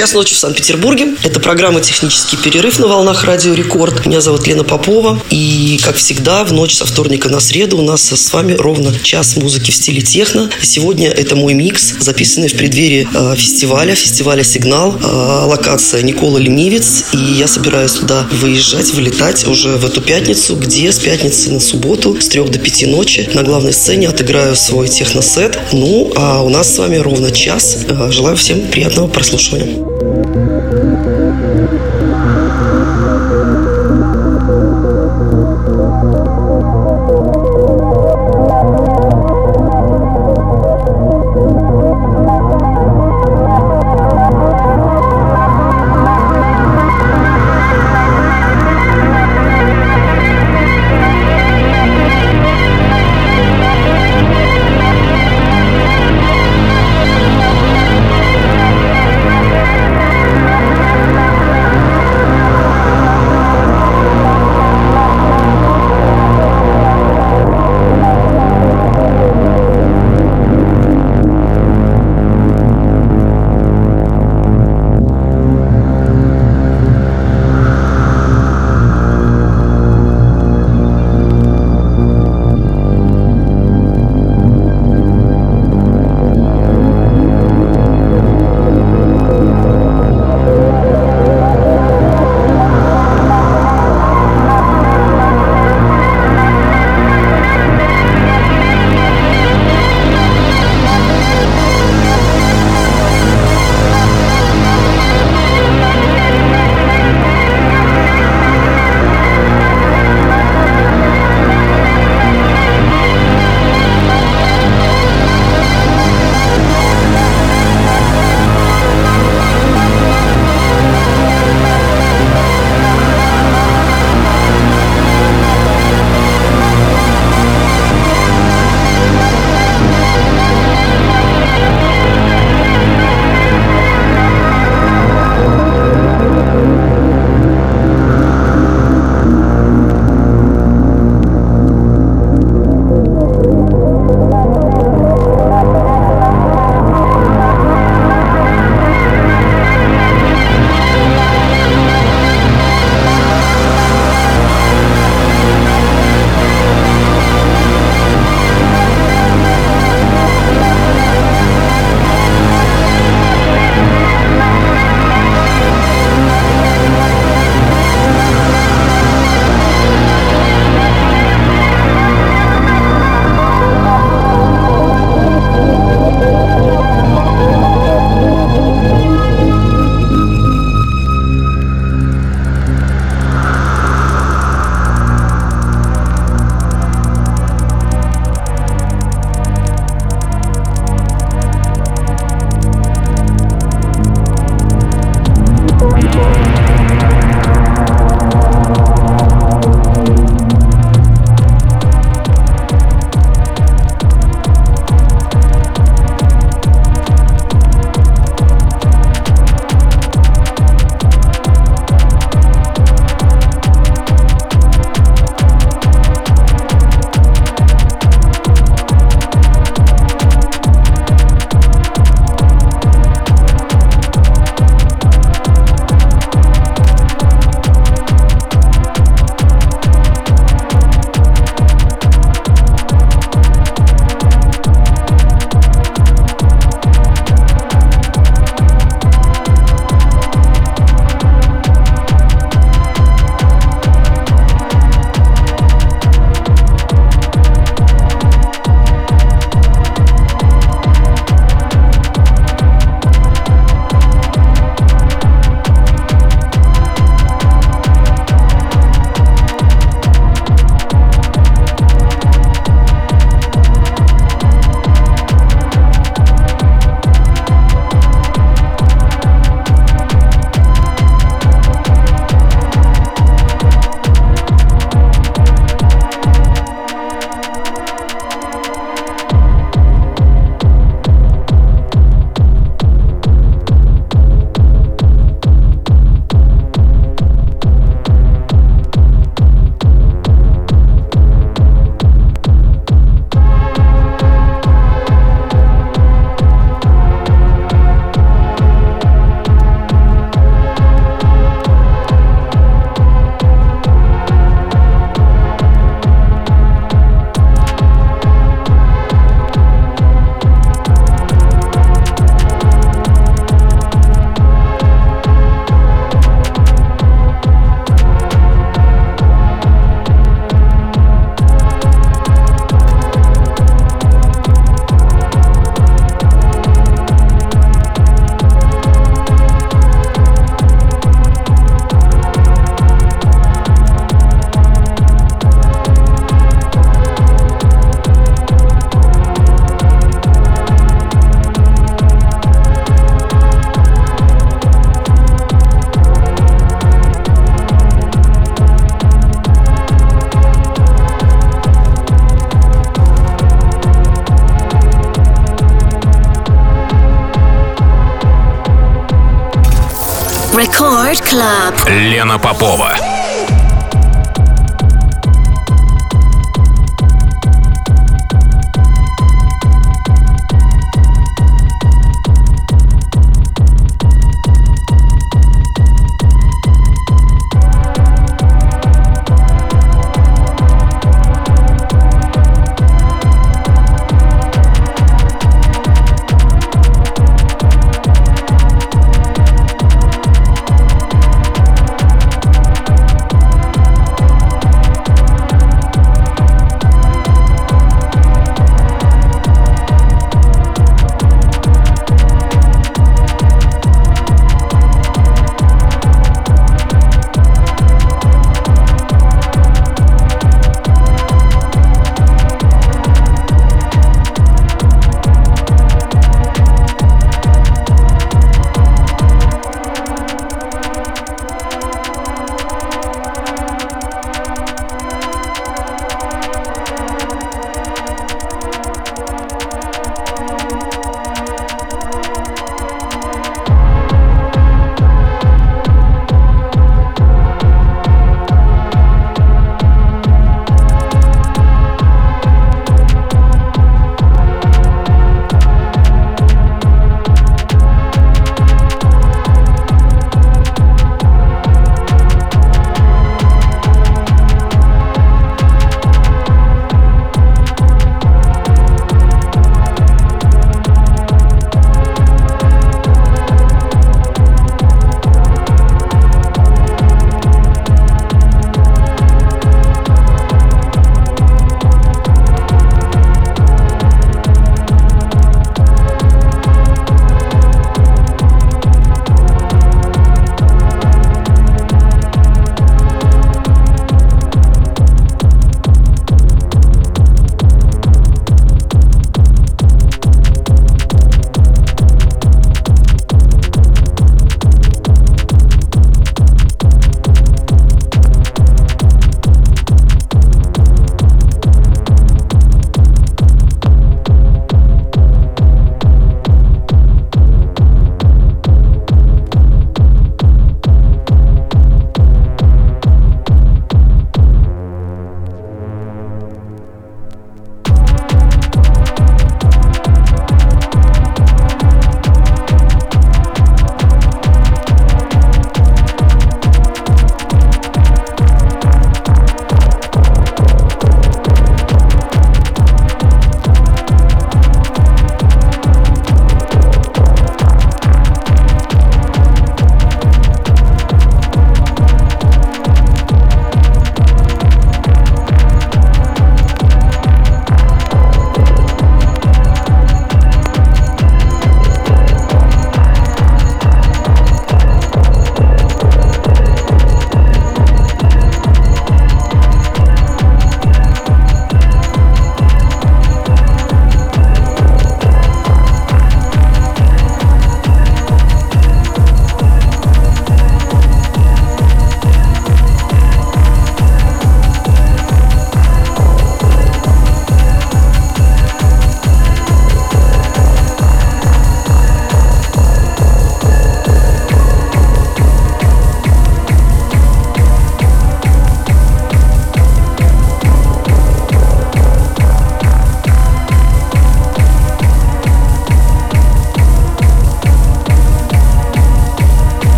Час ночи в Санкт-Петербурге. Это программа «Технический перерыв» на волнах Радио Рекорд. Меня зовут Лена Попова. И, как всегда, в ночь со вторника на среду у нас с вами ровно час музыки в стиле техно. Сегодня это мой микс, записанный в преддверии э, фестиваля, фестиваля «Сигнал». Э, локация Никола Ленивец. И я собираюсь туда выезжать, вылетать уже в эту пятницу, где с пятницы на субботу с трех до пяти ночи на главной сцене отыграю свой техносет. Ну, а у нас с вами ровно час. Э, желаю всем приятного прослушивания. Club. Лена Попова.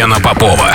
Клаб. Лена Попова.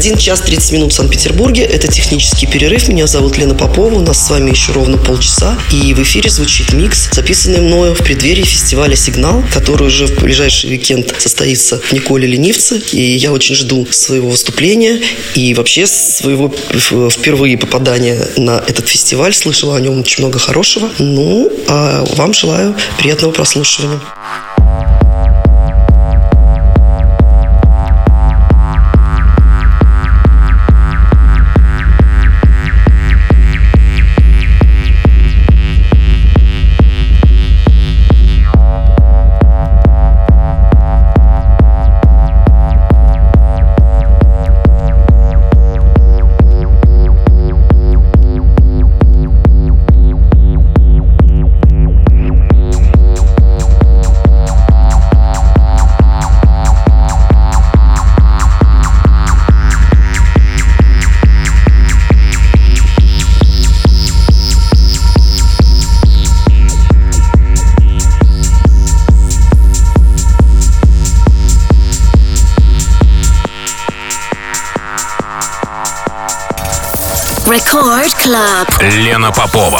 1 час 30 минут в Санкт-Петербурге. Это технический перерыв. Меня зовут Лена Попова. У нас с вами еще ровно полчаса. И в эфире звучит микс, записанный мною в преддверии фестиваля «Сигнал», который уже в ближайший уикенд состоится в Николе Ленивце. И я очень жду своего выступления и вообще своего впервые попадания на этот фестиваль. Слышала о нем очень много хорошего. Ну, а вам желаю приятного прослушивания. Лена Попова.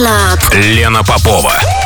Club. Лена Попова.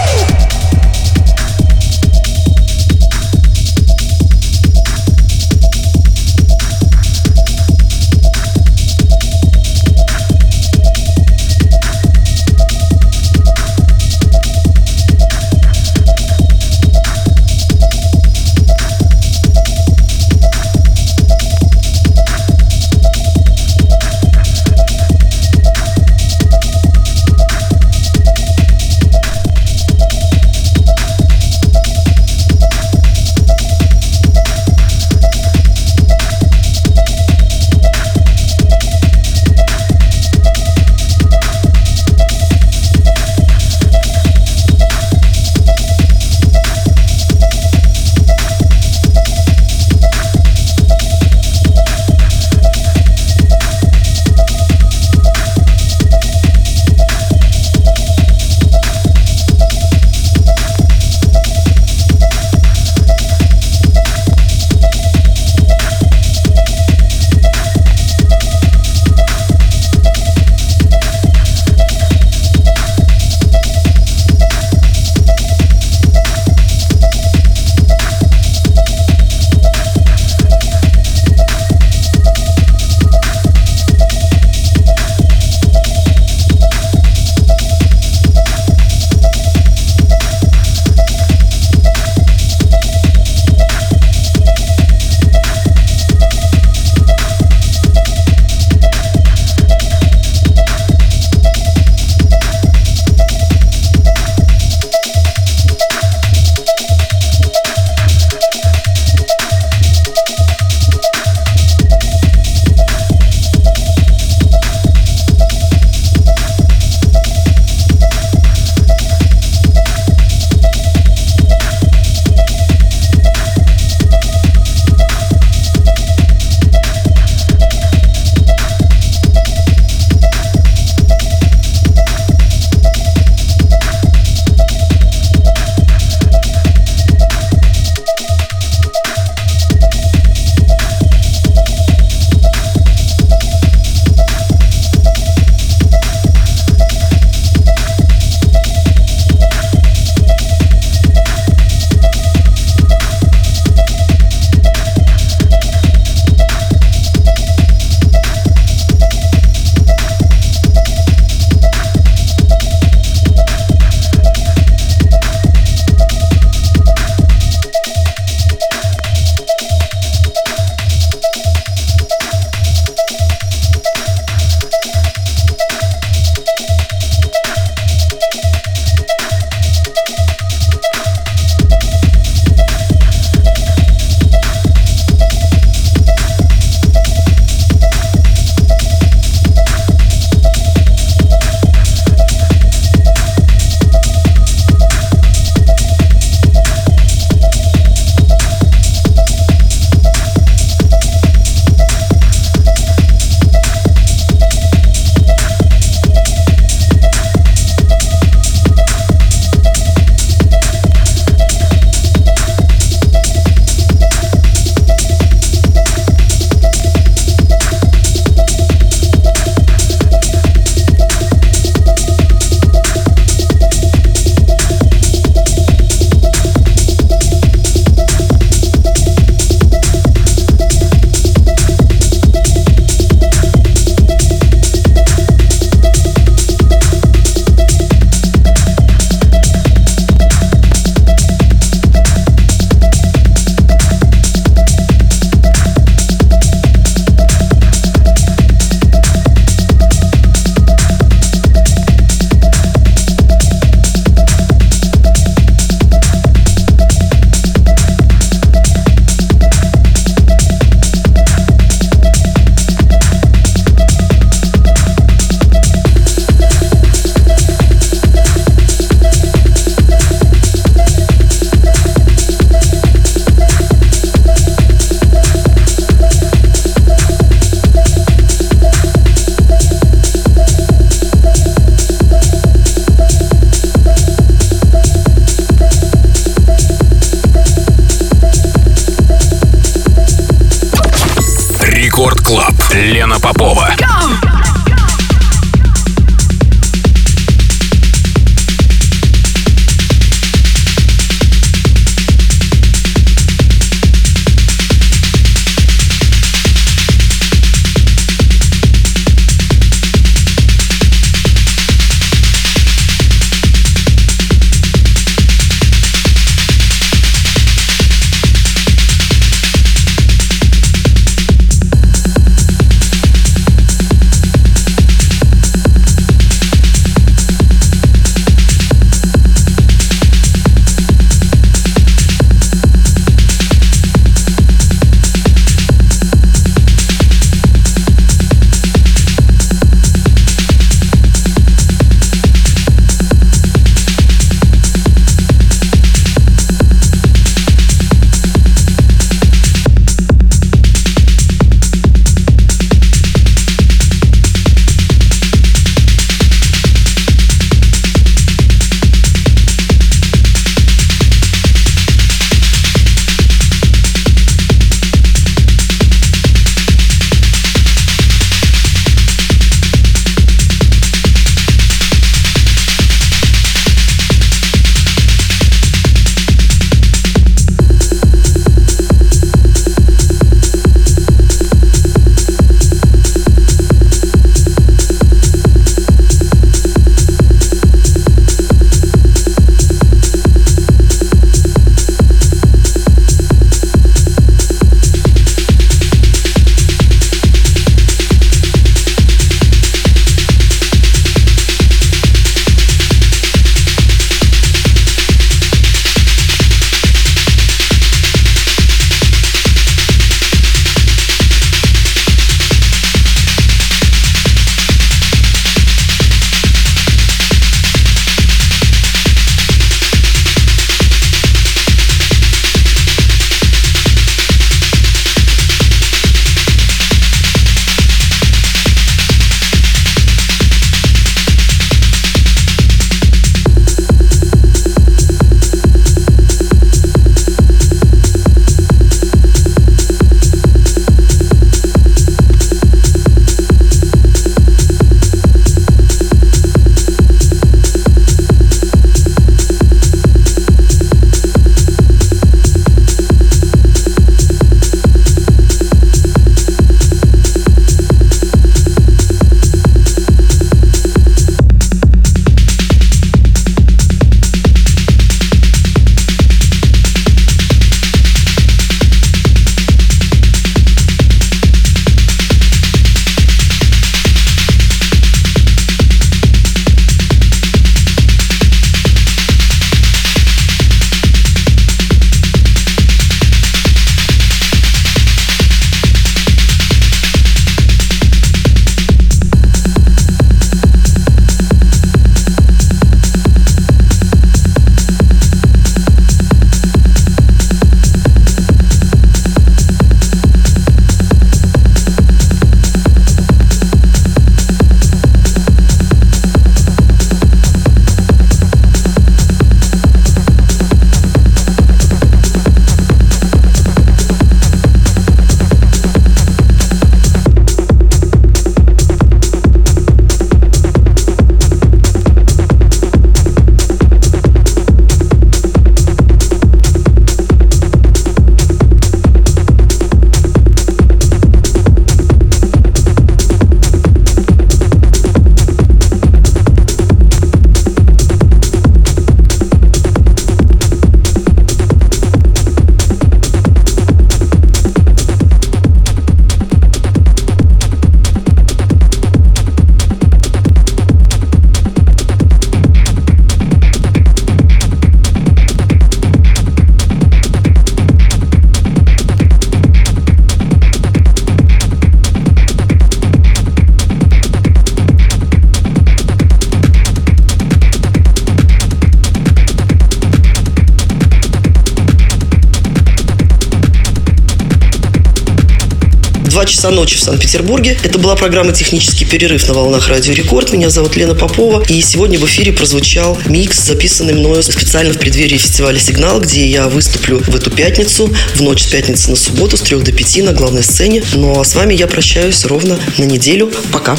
Часа ночи в Санкт-Петербурге. Это была программа «Технический перерыв» на волнах Радио Рекорд. Меня зовут Лена Попова. И сегодня в эфире прозвучал микс, записанный мною специально в преддверии фестиваля «Сигнал», где я выступлю в эту пятницу, в ночь с пятницы на субботу с 3 до 5 на главной сцене. Ну а с вами я прощаюсь ровно на неделю. Пока.